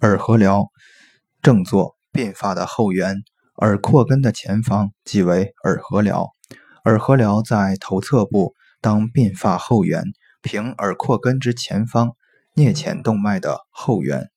耳合髎正坐鬓发的后缘，耳廓根的前方即为耳合髎。耳合髎在头侧部，当鬓发后缘，平耳廓根之前方，颞浅动脉的后缘。